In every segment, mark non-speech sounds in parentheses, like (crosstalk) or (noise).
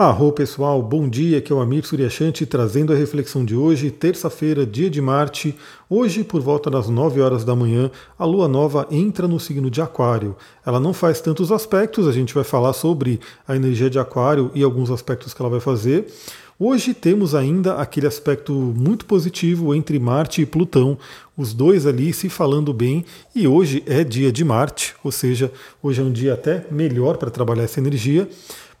Arro pessoal, bom dia, aqui é o Amir Suryashanti trazendo a reflexão de hoje, terça-feira, dia de Marte. Hoje, por volta das 9 horas da manhã, a lua nova entra no signo de Aquário. Ela não faz tantos aspectos, a gente vai falar sobre a energia de Aquário e alguns aspectos que ela vai fazer. Hoje temos ainda aquele aspecto muito positivo entre Marte e Plutão, os dois ali se falando bem, e hoje é dia de Marte, ou seja, hoje é um dia até melhor para trabalhar essa energia.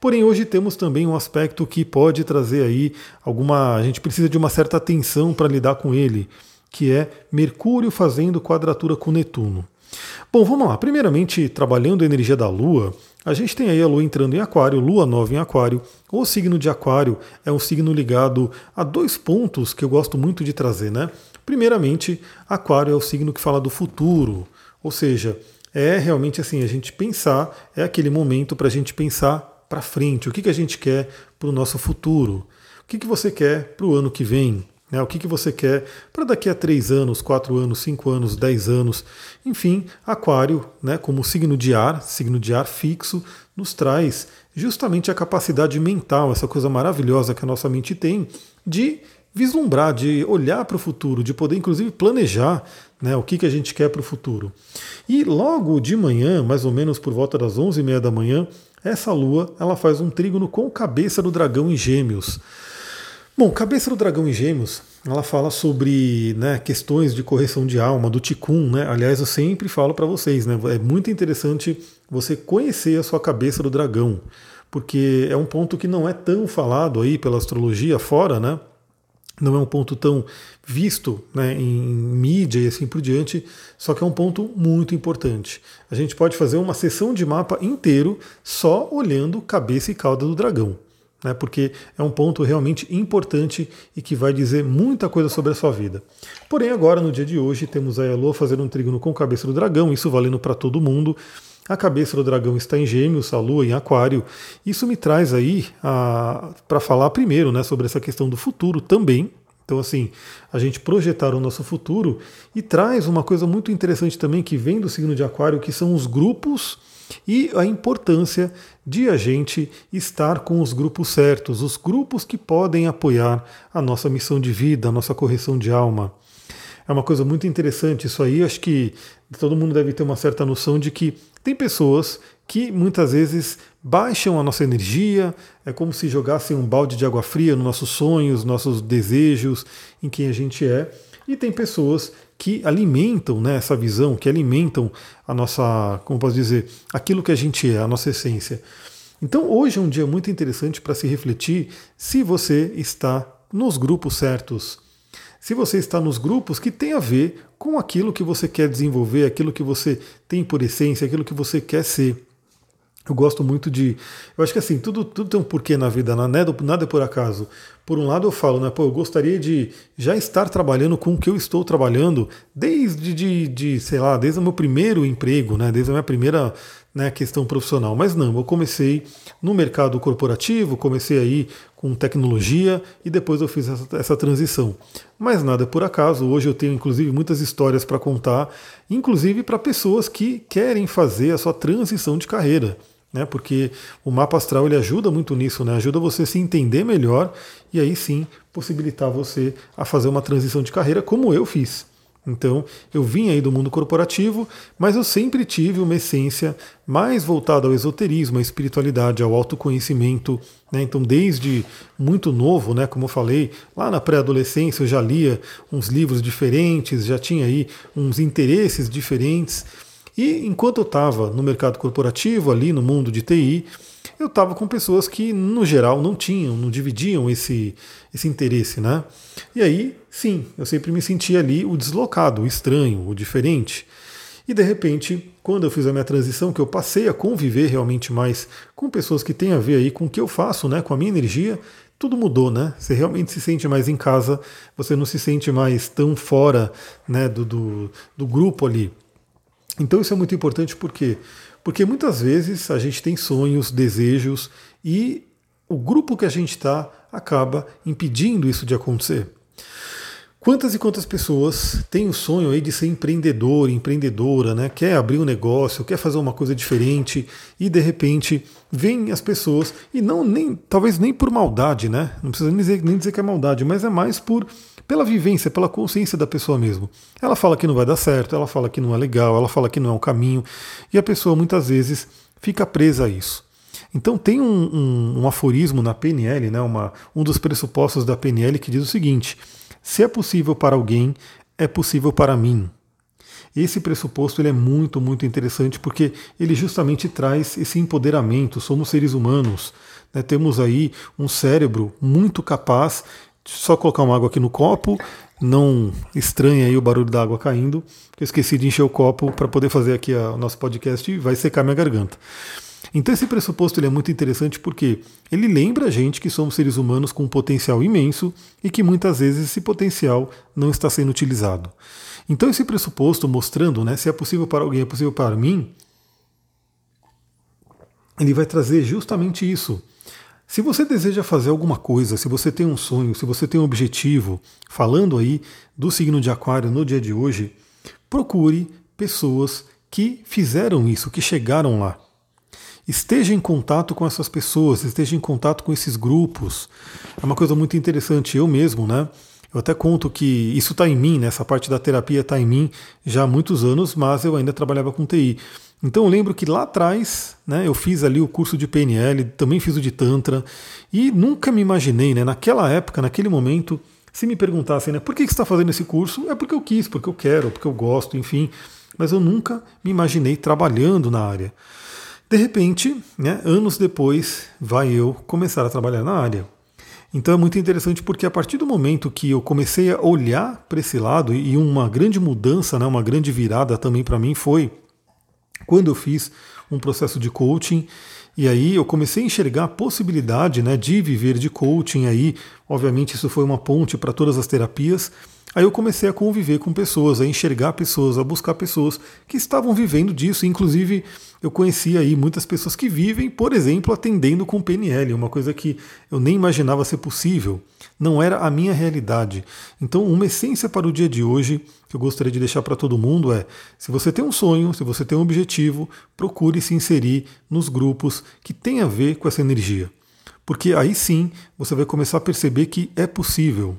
Porém, hoje temos também um aspecto que pode trazer aí alguma. A gente precisa de uma certa atenção para lidar com ele, que é Mercúrio fazendo quadratura com Netuno. Bom, vamos lá. Primeiramente, trabalhando a energia da Lua, a gente tem aí a Lua entrando em Aquário, Lua nova em Aquário. O signo de Aquário é um signo ligado a dois pontos que eu gosto muito de trazer, né? Primeiramente, Aquário é o signo que fala do futuro, ou seja, é realmente assim, a gente pensar, é aquele momento para a gente pensar para frente, o que, que a gente quer para o nosso futuro, o que, que você quer para o ano que vem, né? o que, que você quer para daqui a três anos, quatro anos, cinco anos, dez anos. Enfim, Aquário, né, como signo de ar, signo de ar fixo, nos traz justamente a capacidade mental, essa coisa maravilhosa que a nossa mente tem de vislumbrar, de olhar para o futuro, de poder inclusive planejar né, o que, que a gente quer para o futuro. E logo de manhã, mais ou menos por volta das 11h30 da manhã, essa lua ela faz um trígono com cabeça do dragão em gêmeos. Bom, cabeça do dragão em gêmeos, ela fala sobre né, questões de correção de alma, do Tikkun, né? Aliás, eu sempre falo para vocês, né? É muito interessante você conhecer a sua cabeça do dragão, porque é um ponto que não é tão falado aí pela astrologia fora, né? Não é um ponto tão visto né, em mídia e assim por diante, só que é um ponto muito importante. A gente pode fazer uma sessão de mapa inteiro só olhando cabeça e cauda do dragão, né, porque é um ponto realmente importante e que vai dizer muita coisa sobre a sua vida. Porém, agora no dia de hoje, temos a Lua fazendo um trígono com cabeça do dragão, isso valendo para todo mundo. A cabeça do dragão está em Gêmeos, a Lua em Aquário. Isso me traz aí para falar primeiro né, sobre essa questão do futuro também. Então, assim, a gente projetar o nosso futuro e traz uma coisa muito interessante também que vem do signo de Aquário, que são os grupos e a importância de a gente estar com os grupos certos, os grupos que podem apoiar a nossa missão de vida, a nossa correção de alma. É uma coisa muito interessante isso aí, acho que todo mundo deve ter uma certa noção de que tem pessoas que muitas vezes baixam a nossa energia, é como se jogassem um balde de água fria nos nossos sonhos, nossos desejos, em quem a gente é. E tem pessoas que alimentam né, essa visão, que alimentam a nossa, como posso dizer, aquilo que a gente é, a nossa essência. Então hoje é um dia muito interessante para se refletir se você está nos grupos certos. Se você está nos grupos que tem a ver com aquilo que você quer desenvolver, aquilo que você tem por essência, aquilo que você quer ser. Eu gosto muito de. Eu acho que assim, tudo, tudo tem um porquê na vida, né? nada, é por acaso. Por um lado, eu falo, né? Pô, eu gostaria de já estar trabalhando com o que eu estou trabalhando desde, de, de, sei lá, desde o meu primeiro emprego, né? Desde a minha primeira né, questão profissional. Mas não, eu comecei no mercado corporativo, comecei aí com tecnologia e depois eu fiz essa, essa transição. Mas nada por acaso. Hoje eu tenho inclusive muitas histórias para contar, inclusive para pessoas que querem fazer a sua transição de carreira né? Porque o mapa astral ele ajuda muito nisso, né? Ajuda você a se entender melhor e aí sim possibilitar você a fazer uma transição de carreira como eu fiz. Então, eu vim aí do mundo corporativo, mas eu sempre tive uma essência mais voltada ao esoterismo, à espiritualidade, ao autoconhecimento. Né? Então, desde muito novo, né, como eu falei, lá na pré-adolescência eu já lia uns livros diferentes, já tinha aí uns interesses diferentes. E enquanto eu estava no mercado corporativo, ali no mundo de TI, eu estava com pessoas que, no geral, não tinham, não dividiam esse, esse interesse, né? E aí, sim, eu sempre me sentia ali o deslocado, o estranho, o diferente. E de repente, quando eu fiz a minha transição, que eu passei a conviver realmente mais com pessoas que têm a ver aí com o que eu faço, né, com a minha energia, tudo mudou, né? Você realmente se sente mais em casa, você não se sente mais tão fora né, do, do, do grupo ali. Então isso é muito importante por quê? Porque muitas vezes a gente tem sonhos, desejos e o grupo que a gente está acaba impedindo isso de acontecer. Quantas e quantas pessoas têm o sonho aí de ser empreendedor, empreendedora, né? Quer abrir um negócio, quer fazer uma coisa diferente e de repente vêm as pessoas e não nem talvez nem por maldade, né? Não precisa nem dizer, nem dizer que é maldade, mas é mais por pela vivência, pela consciência da pessoa mesmo. Ela fala que não vai dar certo, ela fala que não é legal, ela fala que não é o caminho e a pessoa muitas vezes fica presa a isso. Então tem um, um, um aforismo na PNL, né? Uma, um dos pressupostos da PNL que diz o seguinte se é possível para alguém, é possível para mim. Esse pressuposto ele é muito, muito interessante porque ele justamente traz esse empoderamento. Somos seres humanos, né? temos aí um cérebro muito capaz. Só colocar uma água aqui no copo, não estranhe aí o barulho da água caindo, eu esqueci de encher o copo para poder fazer aqui o nosso podcast e vai secar minha garganta. Então esse pressuposto ele é muito interessante porque ele lembra a gente que somos seres humanos com um potencial imenso e que muitas vezes esse potencial não está sendo utilizado. Então esse pressuposto mostrando, né, se é possível para alguém, é possível para mim, ele vai trazer justamente isso. Se você deseja fazer alguma coisa, se você tem um sonho, se você tem um objetivo, falando aí do signo de Aquário no dia de hoje, procure pessoas que fizeram isso, que chegaram lá esteja em contato com essas pessoas, esteja em contato com esses grupos. É uma coisa muito interessante. Eu mesmo, né? Eu até conto que isso está em mim, né? essa parte da terapia está em mim já há muitos anos, mas eu ainda trabalhava com TI. Então eu lembro que lá atrás, né, eu fiz ali o curso de PNL, também fiz o de Tantra, e nunca me imaginei, né, naquela época, naquele momento, se me perguntassem, né, por que você está fazendo esse curso? É porque eu quis, porque eu quero, porque eu gosto, enfim. Mas eu nunca me imaginei trabalhando na área. De repente, né, anos depois, vai eu começar a trabalhar na área. Então é muito interessante porque a partir do momento que eu comecei a olhar para esse lado, e uma grande mudança, né, uma grande virada também para mim foi quando eu fiz um processo de coaching, e aí eu comecei a enxergar a possibilidade né, de viver de coaching. Aí, obviamente, isso foi uma ponte para todas as terapias. Aí eu comecei a conviver com pessoas, a enxergar pessoas, a buscar pessoas que estavam vivendo disso. Inclusive, eu conheci aí muitas pessoas que vivem, por exemplo, atendendo com PNL, uma coisa que eu nem imaginava ser possível. Não era a minha realidade. Então, uma essência para o dia de hoje que eu gostaria de deixar para todo mundo é: se você tem um sonho, se você tem um objetivo, procure se inserir nos grupos que têm a ver com essa energia. Porque aí sim você vai começar a perceber que é possível.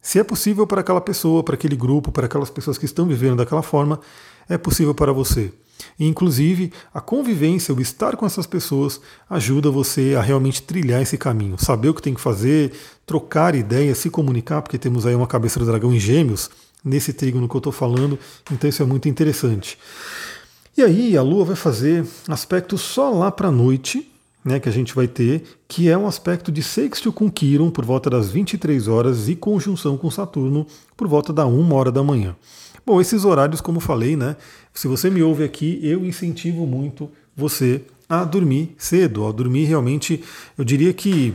Se é possível para aquela pessoa, para aquele grupo, para aquelas pessoas que estão vivendo daquela forma, é possível para você. E, inclusive, a convivência, o estar com essas pessoas, ajuda você a realmente trilhar esse caminho, saber o que tem que fazer, trocar ideias, se comunicar, porque temos aí uma cabeça do dragão em gêmeos, nesse trígono que eu estou falando, então isso é muito interessante. E aí a Lua vai fazer aspecto só lá para a noite, né, que a gente vai ter, que é um aspecto de sextil com Quiron por volta das 23 horas e conjunção com Saturno por volta da 1 hora da manhã. Bom, esses horários, como falei, né? Se você me ouve aqui, eu incentivo muito você a dormir cedo, a dormir realmente, eu diria que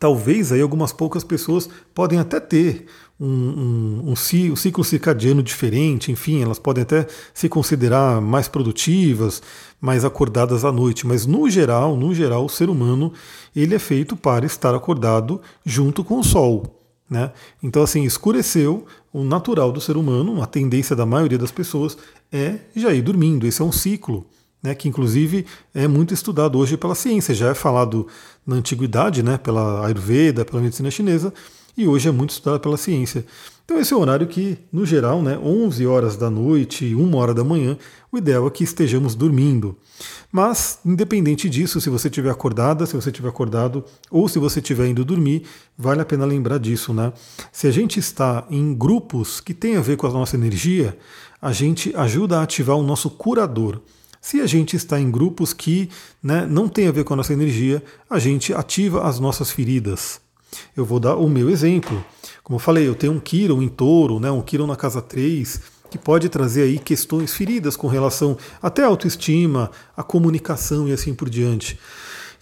talvez aí algumas poucas pessoas podem até ter um, um, um, ciclo circadiano diferente, enfim, elas podem até se considerar mais produtivas, mais acordadas à noite, mas no geral, no geral, o ser humano ele é feito para estar acordado junto com o sol. Né? Então, assim, escureceu, o natural do ser humano, a tendência da maioria das pessoas é já ir dormindo. Esse é um ciclo, né, que inclusive é muito estudado hoje pela ciência. Já é falado na antiguidade, né, pela Ayurveda, pela medicina chinesa, e hoje é muito estudado pela ciência. Então esse é o horário que, no geral, né, 11 horas da noite, 1 hora da manhã, o ideal é que estejamos dormindo. Mas, independente disso, se você estiver acordada, se você estiver acordado ou se você estiver indo dormir, vale a pena lembrar disso, né? Se a gente está em grupos que têm a ver com a nossa energia, a gente ajuda a ativar o nosso curador. Se a gente está em grupos que né, não tem a ver com a nossa energia, a gente ativa as nossas feridas. Eu vou dar o meu exemplo. Como eu falei, eu tenho um Kiron em touro, né, um Kiron na casa 3, que pode trazer aí questões feridas com relação até à autoestima, à comunicação e assim por diante.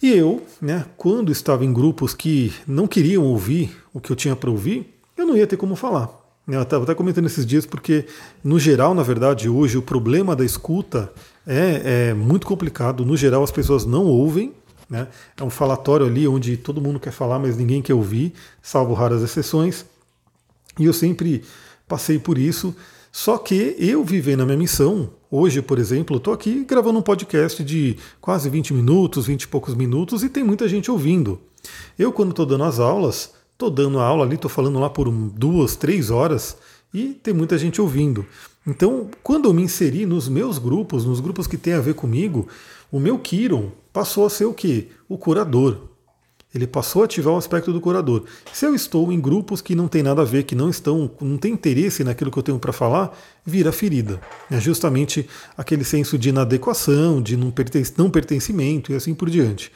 E eu, né, quando estava em grupos que não queriam ouvir o que eu tinha para ouvir, eu não ia ter como falar. Eu estava até comentando esses dias porque, no geral, na verdade, hoje o problema da escuta é, é muito complicado. No geral, as pessoas não ouvem. Né? É um falatório ali onde todo mundo quer falar, mas ninguém quer ouvir, salvo raras exceções. E eu sempre passei por isso. Só que eu vivendo a minha missão, hoje, por exemplo, estou aqui gravando um podcast de quase 20 minutos, 20 e poucos minutos, e tem muita gente ouvindo. Eu, quando estou dando as aulas, estou dando a aula ali, estou falando lá por duas, três horas, e tem muita gente ouvindo. Então, quando eu me inseri nos meus grupos, nos grupos que tem a ver comigo, o meu Kiron passou a ser o quê? O curador. Ele passou a ativar o aspecto do curador. Se eu estou em grupos que não tem nada a ver, que não estão, não tem interesse naquilo que eu tenho para falar, vira ferida. É justamente aquele senso de inadequação, de não, perten não pertencimento e assim por diante.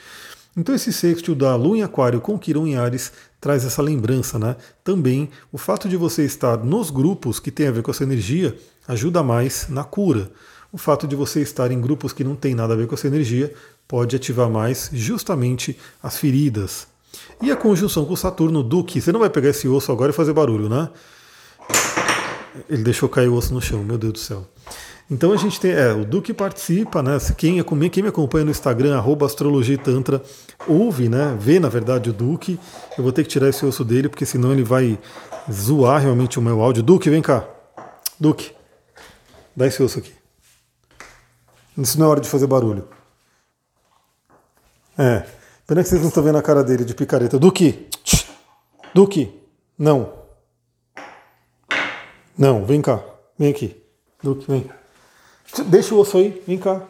Então esse sexto da Lua em Aquário com Quirón em Ares traz essa lembrança, né? Também o fato de você estar nos grupos que tem a ver com essa energia ajuda mais na cura. O fato de você estar em grupos que não tem nada a ver com essa energia pode ativar mais justamente as feridas. E a conjunção com Saturno Duque, você não vai pegar esse osso agora e fazer barulho, né? Ele deixou cair o osso no chão, meu Deus do céu. Então a gente tem, é, o Duque participa, né? Quem, é, quem me acompanha no Instagram, arroba astrologia tantra, ouve, né? Vê na verdade o Duque. Eu vou ter que tirar esse osso dele, porque senão ele vai zoar realmente o meu áudio. Duque, vem cá. Duque, dá esse osso aqui. Isso não é hora de fazer barulho. É. Pena que vocês não estão vendo a cara dele de picareta. Duque! Duque! Não. Não, vem cá. Vem aqui. Duque, vem. Deixa o osso aí, vem cá.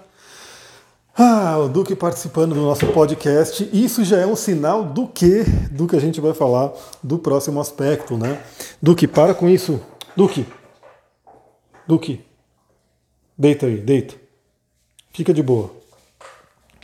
Ah, o Duque participando do nosso podcast. Isso já é um sinal do que? Do que a gente vai falar do próximo aspecto, né? Duque, para com isso. Duque. Duque. Deita aí, deita. Fica de boa.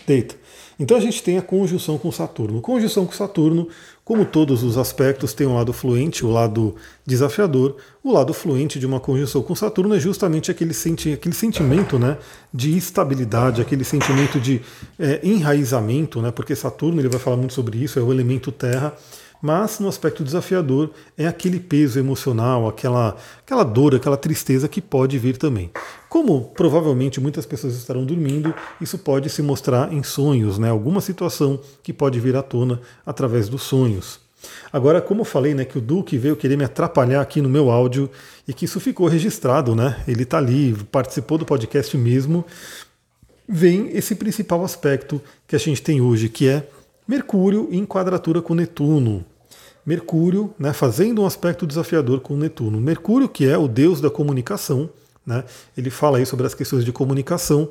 Deita. Então a gente tem a conjunção com Saturno. Conjunção com Saturno, como todos os aspectos, tem um lado fluente, o lado desafiador. O lado fluente de uma conjunção com Saturno é justamente aquele, senti aquele sentimento né, de estabilidade, aquele sentimento de é, enraizamento, né, porque Saturno ele vai falar muito sobre isso, é o elemento terra mas no aspecto desafiador é aquele peso emocional, aquela, aquela dor, aquela tristeza que pode vir também. Como provavelmente muitas pessoas estarão dormindo, isso pode se mostrar em sonhos, né? alguma situação que pode vir à tona através dos sonhos. Agora, como eu falei, né, que o Duque veio querer me atrapalhar aqui no meu áudio e que isso ficou registrado, né? Ele está ali, participou do podcast mesmo. Vem esse principal aspecto que a gente tem hoje, que é Mercúrio em quadratura com Netuno. Mercúrio né, fazendo um aspecto desafiador com Netuno. Mercúrio, que é o deus da comunicação, né, ele fala aí sobre as questões de comunicação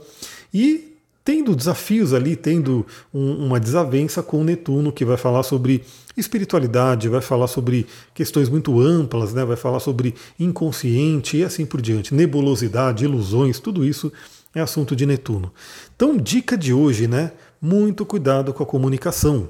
e tendo desafios ali, tendo um, uma desavença com Netuno, que vai falar sobre espiritualidade, vai falar sobre questões muito amplas, né, vai falar sobre inconsciente e assim por diante, nebulosidade, ilusões, tudo isso é assunto de Netuno. Então, dica de hoje, né? Muito cuidado com a comunicação.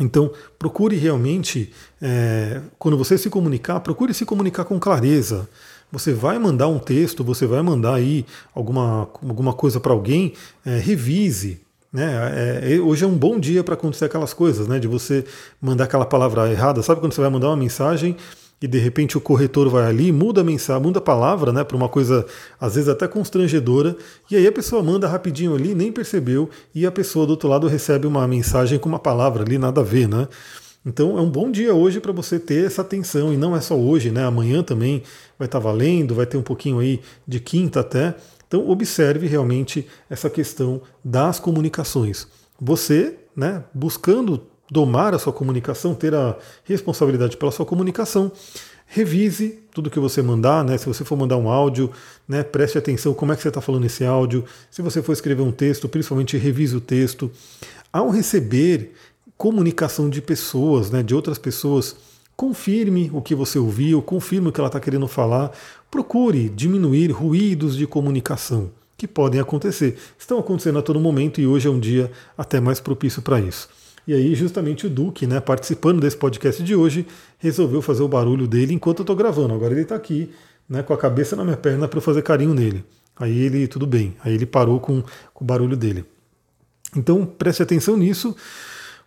Então, procure realmente, é, quando você se comunicar, procure se comunicar com clareza. Você vai mandar um texto, você vai mandar aí alguma, alguma coisa para alguém, é, revise. Né? É, é hoje é um bom dia para acontecer aquelas coisas, né? De você mandar aquela palavra errada. Sabe quando você vai mandar uma mensagem e de repente o corretor vai ali, muda a mensagem, muda a palavra, né, para uma coisa às vezes até constrangedora, e aí a pessoa manda rapidinho ali, nem percebeu, e a pessoa do outro lado recebe uma mensagem com uma palavra ali, nada a ver, né? Então é um bom dia hoje para você ter essa atenção, e não é só hoje, né? Amanhã também vai estar tá valendo, vai ter um pouquinho aí de quinta até. Então observe realmente essa questão das comunicações. Você, né, buscando domar a sua comunicação, ter a responsabilidade pela sua comunicação. Revise tudo que você mandar, né? Se você for mandar um áudio, né? Preste atenção como é que você está falando esse áudio. Se você for escrever um texto, principalmente revise o texto. Ao receber comunicação de pessoas, né? De outras pessoas, confirme o que você ouviu, confirme o que ela está querendo falar. Procure diminuir ruídos de comunicação que podem acontecer. Estão acontecendo a todo momento e hoje é um dia até mais propício para isso. E aí, justamente o Duque, né, participando desse podcast de hoje, resolveu fazer o barulho dele enquanto eu estou gravando. Agora ele está aqui, né, com a cabeça na minha perna para eu fazer carinho nele. Aí ele, tudo bem, aí ele parou com, com o barulho dele. Então preste atenção nisso.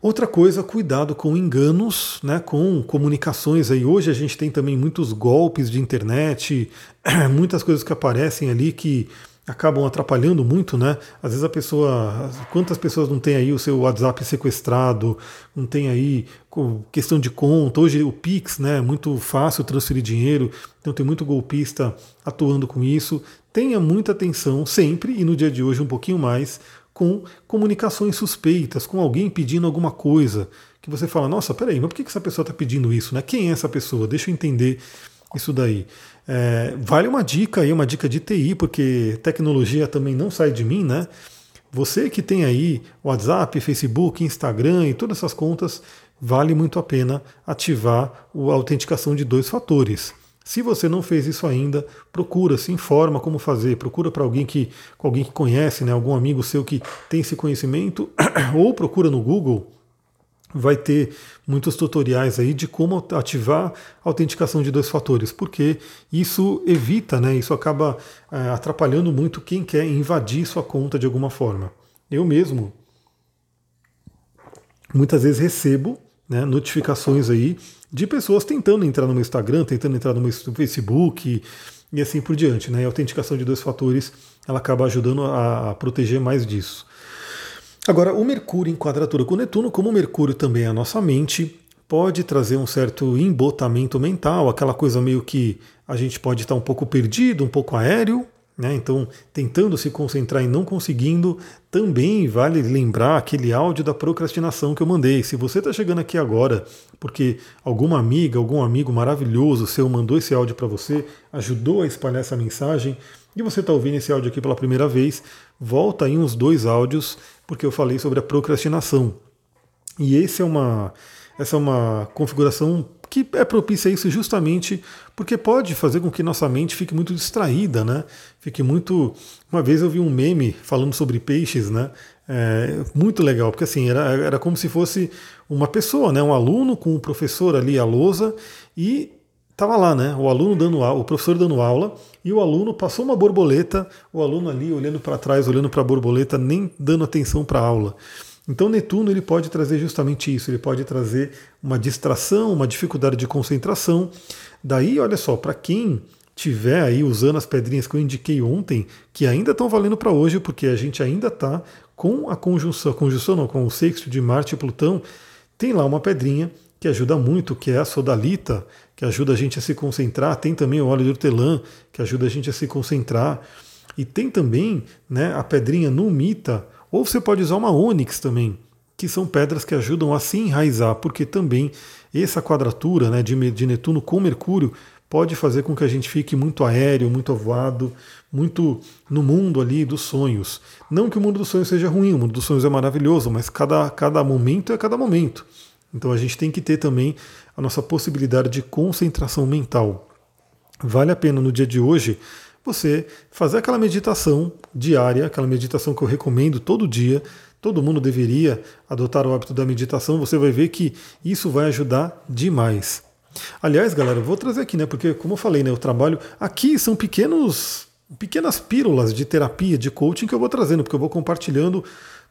Outra coisa, cuidado com enganos, né, com comunicações. Aí hoje a gente tem também muitos golpes de internet, (clears throat) muitas coisas que aparecem ali que acabam atrapalhando muito, né? Às vezes a pessoa, quantas pessoas não tem aí o seu WhatsApp sequestrado, não tem aí questão de conta, hoje o Pix, né? É muito fácil transferir dinheiro, então tem muito golpista atuando com isso. Tenha muita atenção sempre e no dia de hoje um pouquinho mais com comunicações suspeitas, com alguém pedindo alguma coisa que você fala, nossa, peraí, mas por que essa pessoa está pedindo isso, né? Quem é essa pessoa? Deixa eu entender isso daí. É, vale uma dica aí, uma dica de TI, porque tecnologia também não sai de mim, né? Você que tem aí WhatsApp, Facebook, Instagram e todas essas contas, vale muito a pena ativar a autenticação de dois fatores. Se você não fez isso ainda, procura, se informa como fazer, procura para alguém que, alguém que conhece, né, algum amigo seu que tem esse conhecimento, (coughs) ou procura no Google vai ter muitos tutoriais aí de como ativar a autenticação de dois fatores, porque isso evita, né, isso acaba é, atrapalhando muito quem quer invadir sua conta de alguma forma. Eu mesmo muitas vezes recebo né, notificações aí de pessoas tentando entrar no meu Instagram, tentando entrar no meu Facebook e assim por diante. Né? a autenticação de dois fatores ela acaba ajudando a, a proteger mais disso. Agora, o Mercúrio em quadratura com Netuno, como o Mercúrio também é a nossa mente, pode trazer um certo embotamento mental, aquela coisa meio que a gente pode estar um pouco perdido, um pouco aéreo, né? Então, tentando se concentrar e não conseguindo, também vale lembrar aquele áudio da procrastinação que eu mandei. Se você está chegando aqui agora porque alguma amiga, algum amigo maravilhoso seu mandou esse áudio para você, ajudou a espalhar essa mensagem, e você está ouvindo esse áudio aqui pela primeira vez, volta aí uns dois áudios porque eu falei sobre a procrastinação. E esse é uma, essa é uma configuração que é propícia a isso justamente porque pode fazer com que nossa mente fique muito distraída, né? Fique muito. Uma vez eu vi um meme falando sobre peixes, né? É, muito legal, porque assim, era, era como se fosse uma pessoa, né? Um aluno com o um professor ali à lousa e Tava lá, né? O aluno dando aula, o professor dando aula, e o aluno passou uma borboleta, o aluno ali olhando para trás, olhando para a borboleta, nem dando atenção para a aula. Então Netuno ele pode trazer justamente isso, ele pode trazer uma distração, uma dificuldade de concentração. Daí, olha só, para quem tiver aí usando as pedrinhas que eu indiquei ontem, que ainda estão valendo para hoje, porque a gente ainda está com a conjunção, conjunção não, com o sexto de Marte e Plutão, tem lá uma pedrinha que ajuda muito, que é a sodalita, que ajuda a gente a se concentrar. Tem também o óleo de hortelã, que ajuda a gente a se concentrar. E tem também né, a pedrinha numita, ou você pode usar uma ônix também, que são pedras que ajudam a se enraizar, porque também essa quadratura né, de, Netuno com Mercúrio pode fazer com que a gente fique muito aéreo, muito avoado, muito no mundo ali dos sonhos. Não que o mundo dos sonhos seja ruim, o mundo dos sonhos é maravilhoso, mas cada, cada momento é cada momento. Então a gente tem que ter também a nossa possibilidade de concentração mental. Vale a pena no dia de hoje você fazer aquela meditação diária, aquela meditação que eu recomendo todo dia. Todo mundo deveria adotar o hábito da meditação, você vai ver que isso vai ajudar demais. Aliás, galera, eu vou trazer aqui, né? Porque, como eu falei, né? Eu trabalho. Aqui são pequenos, pequenas pílulas de terapia, de coaching que eu vou trazendo, porque eu vou compartilhando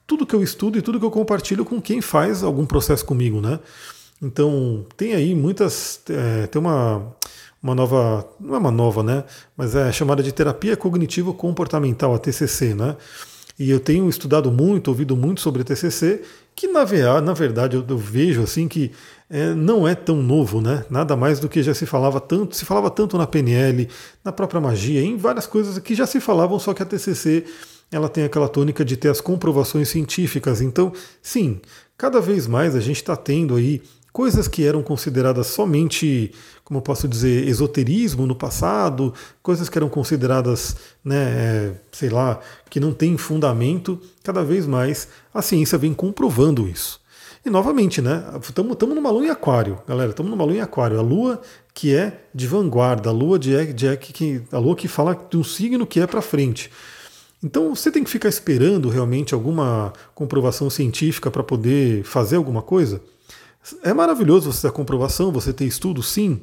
tudo que eu estudo e tudo que eu compartilho com quem faz algum processo comigo, né? Então, tem aí muitas. É, tem uma, uma nova. Não é uma nova, né? Mas é chamada de terapia cognitivo-comportamental, a TCC, né? E eu tenho estudado muito, ouvido muito sobre a TCC, que na, na verdade eu, eu vejo assim que é, não é tão novo, né? Nada mais do que já se falava tanto, se falava tanto na PNL, na própria magia, em várias coisas que já se falavam, só que a TCC ela tem aquela tônica de ter as comprovações científicas. Então, sim, cada vez mais a gente está tendo aí coisas que eram consideradas somente, como eu posso dizer, esoterismo no passado, coisas que eram consideradas, né, é, sei lá, que não tem fundamento, cada vez mais a ciência vem comprovando isso. E novamente, né? Estamos numa lua em aquário, galera. Estamos numa lua em aquário. A lua que é de vanguarda, a lua de, de que a lua que fala de um signo que é para frente. Então você tem que ficar esperando realmente alguma comprovação científica para poder fazer alguma coisa. É maravilhoso você ter comprovação, você ter estudo, sim,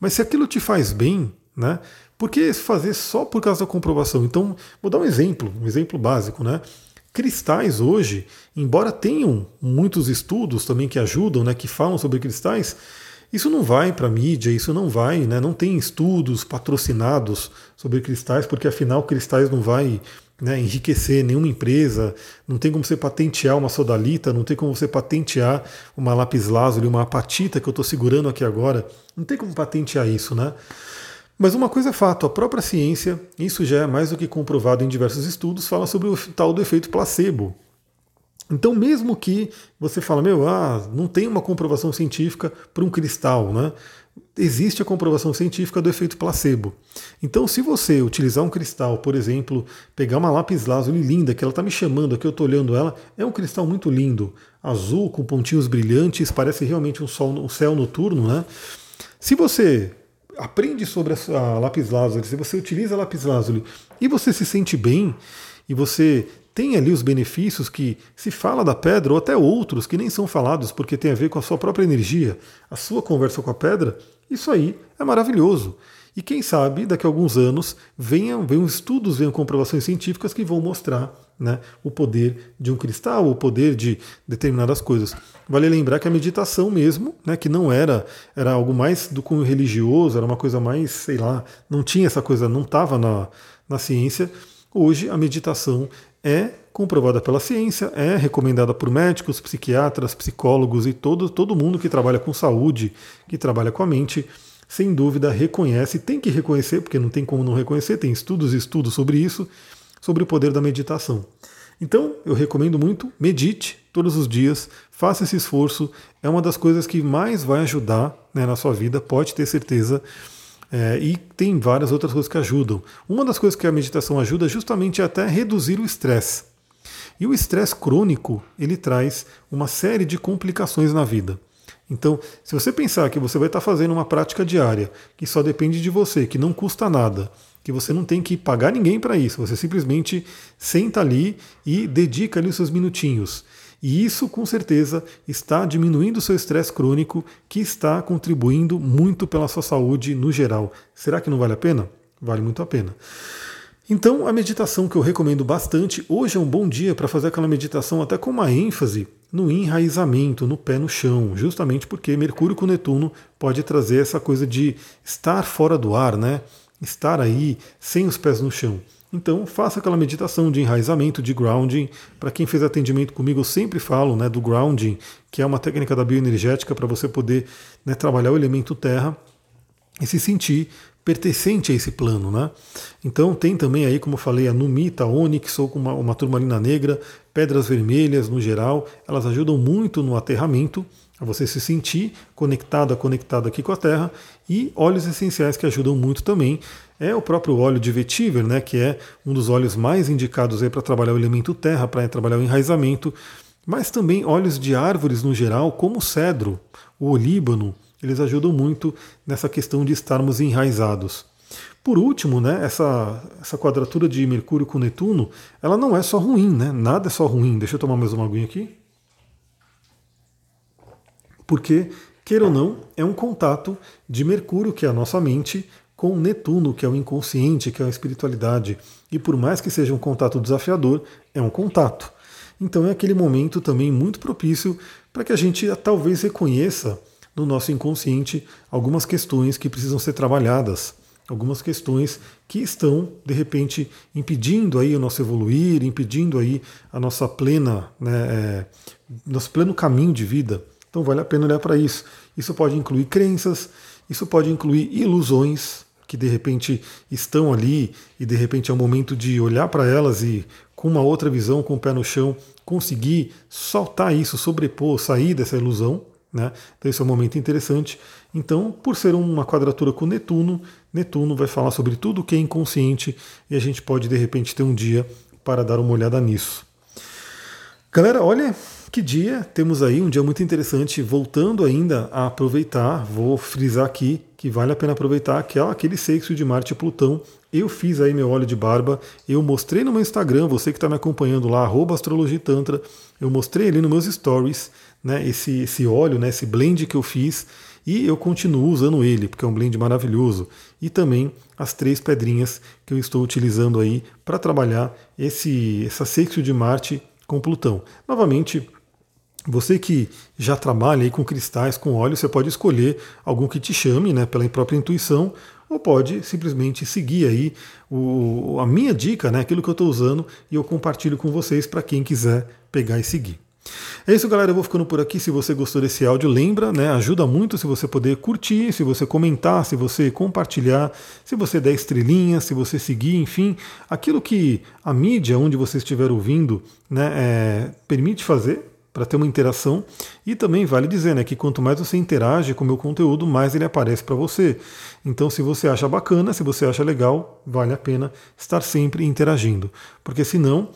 mas se aquilo te faz bem, né? Por que fazer só por causa da comprovação? Então, vou dar um exemplo, um exemplo básico, né? Cristais hoje, embora tenham muitos estudos também que ajudam, né, que falam sobre cristais, Isso não vai para mídia, isso não vai, né? não tem estudos patrocinados sobre cristais, porque afinal cristais não vai né, enriquecer nenhuma empresa, não tem como você patentear uma sodalita, não tem como você patentear uma lápis lazuli, uma apatita que eu estou segurando aqui agora, não tem como patentear isso, né? Mas uma coisa é fato, a própria ciência, isso já é mais do que comprovado em diversos estudos, fala sobre o tal do efeito placebo. Então, mesmo que você fala, meu, ah, não tem uma comprovação científica para um cristal, né? Existe a comprovação científica do efeito placebo. Então, se você utilizar um cristal, por exemplo, pegar uma lápis lazuli linda, que ela está me chamando aqui, eu estou olhando ela, é um cristal muito lindo, azul, com pontinhos brilhantes, parece realmente um, sol, um céu noturno, né? Se você aprende sobre a lápis lazuli, se você utiliza a lápis lazuli e você se sente bem, e você tem ali os benefícios que se fala da pedra, ou até outros que nem são falados porque tem a ver com a sua própria energia, a sua conversa com a pedra, isso aí é maravilhoso. E quem sabe daqui a alguns anos venham, venham estudos, venham comprovações científicas que vão mostrar né, o poder de um cristal, o poder de determinadas coisas. Vale lembrar que a meditação mesmo, né, que não era, era algo mais do cunho religioso, era uma coisa mais, sei lá, não tinha essa coisa, não estava na, na ciência. Hoje a meditação é comprovada pela ciência, é recomendada por médicos, psiquiatras, psicólogos e todo, todo mundo que trabalha com saúde, que trabalha com a mente, sem dúvida reconhece, tem que reconhecer, porque não tem como não reconhecer, tem estudos e estudos sobre isso, sobre o poder da meditação. Então, eu recomendo muito, medite todos os dias, faça esse esforço, é uma das coisas que mais vai ajudar né, na sua vida, pode ter certeza. É, e tem várias outras coisas que ajudam. Uma das coisas que a meditação ajuda é justamente até reduzir o estresse. E o estresse crônico, ele traz uma série de complicações na vida. Então, se você pensar que você vai estar fazendo uma prática diária, que só depende de você, que não custa nada, que você não tem que pagar ninguém para isso, você simplesmente senta ali e dedica ali os seus minutinhos. E isso, com certeza, está diminuindo o seu estresse crônico, que está contribuindo muito pela sua saúde no geral. Será que não vale a pena? Vale muito a pena. Então, a meditação que eu recomendo bastante, hoje é um bom dia para fazer aquela meditação até com uma ênfase no enraizamento, no pé no chão, justamente porque Mercúrio com Netuno pode trazer essa coisa de estar fora do ar, né? Estar aí sem os pés no chão. Então, faça aquela meditação de enraizamento, de grounding. Para quem fez atendimento comigo, eu sempre falo né, do grounding, que é uma técnica da bioenergética para você poder né, trabalhar o elemento terra e se sentir pertencente a esse plano. Né? Então, tem também aí, como eu falei, a Numita, a Onyx, ou uma, uma turmalina negra, pedras vermelhas no geral, elas ajudam muito no aterramento a você se sentir conectada, conectado aqui com a Terra, e óleos essenciais que ajudam muito também. É o próprio óleo de vetiver, né, que é um dos óleos mais indicados para trabalhar o elemento terra, para trabalhar o enraizamento, mas também óleos de árvores no geral, como o cedro, o olíbano, eles ajudam muito nessa questão de estarmos enraizados. Por último, né, essa, essa quadratura de Mercúrio com Netuno, ela não é só ruim, né? Nada é só ruim. Deixa eu tomar mais uma aguinha aqui porque, queira ou não, é um contato de Mercúrio, que é a nossa mente, com Netuno, que é o inconsciente, que é a espiritualidade. E por mais que seja um contato desafiador, é um contato. Então é aquele momento também muito propício para que a gente talvez reconheça no nosso inconsciente algumas questões que precisam ser trabalhadas, algumas questões que estão de repente impedindo aí o nosso evoluir, impedindo aí a nossa plena, né, é, nosso pleno caminho de vida. Então vale a pena olhar para isso. Isso pode incluir crenças, isso pode incluir ilusões que de repente estão ali e de repente é o momento de olhar para elas e com uma outra visão, com o pé no chão, conseguir soltar isso, sobrepor, sair dessa ilusão. Né? Então esse é um momento interessante. Então, por ser uma quadratura com Netuno, Netuno vai falar sobre tudo que é inconsciente e a gente pode de repente ter um dia para dar uma olhada nisso. Galera, olha, que dia temos aí, um dia muito interessante, voltando ainda a aproveitar, vou frisar aqui que vale a pena aproveitar que é aquele sexo de Marte e Plutão. Eu fiz aí meu óleo de barba, eu mostrei no meu Instagram, você que está me acompanhando lá, astrologitantra, eu mostrei ali nos meus stories né, esse, esse óleo, né, esse blend que eu fiz, e eu continuo usando ele, porque é um blend maravilhoso. E também as três pedrinhas que eu estou utilizando aí para trabalhar esse, essa sexo de Marte com Plutão. Novamente, Você que já trabalha aí com cristais, com óleo, você pode escolher algum que te chame, né, pela própria intuição, ou pode simplesmente seguir aí o, a minha dica, né, aquilo que eu estou usando, e eu compartilho com vocês para quem quiser pegar e seguir. É isso, galera. Eu vou ficando por aqui. Se você gostou desse áudio, lembra, né? Ajuda muito se você poder curtir, se você comentar, se você compartilhar, se você der estrelinhas, se você seguir, enfim, aquilo que a mídia onde você estiver ouvindo, né, é, permite fazer para ter uma interação. E também vale dizer né, que quanto mais você interage com o meu conteúdo, mais ele aparece para você. Então, se você acha bacana, se você acha legal, vale a pena estar sempre interagindo. Porque senão,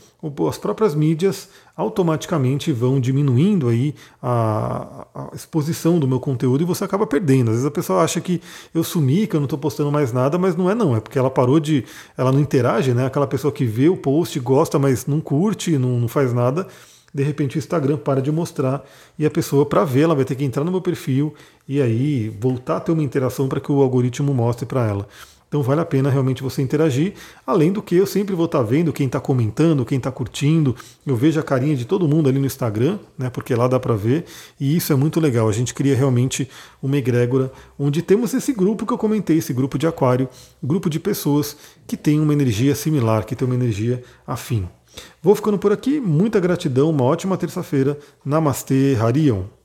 as próprias mídias automaticamente vão diminuindo aí a, a exposição do meu conteúdo e você acaba perdendo. Às vezes a pessoa acha que eu sumi, que eu não estou postando mais nada, mas não é não. É porque ela parou de. Ela não interage, né? Aquela pessoa que vê o post, gosta, mas não curte, não, não faz nada de repente o Instagram para de mostrar e a pessoa, para ver, ela vai ter que entrar no meu perfil e aí voltar a ter uma interação para que o algoritmo mostre para ela. Então vale a pena realmente você interagir, além do que eu sempre vou estar tá vendo quem está comentando, quem está curtindo, eu vejo a carinha de todo mundo ali no Instagram, né, porque lá dá para ver, e isso é muito legal. A gente cria realmente uma egrégora onde temos esse grupo que eu comentei, esse grupo de aquário, grupo de pessoas que tem uma energia similar, que tem uma energia afim. Vou ficando por aqui, muita gratidão, uma ótima terça-feira. Namastê, Harion.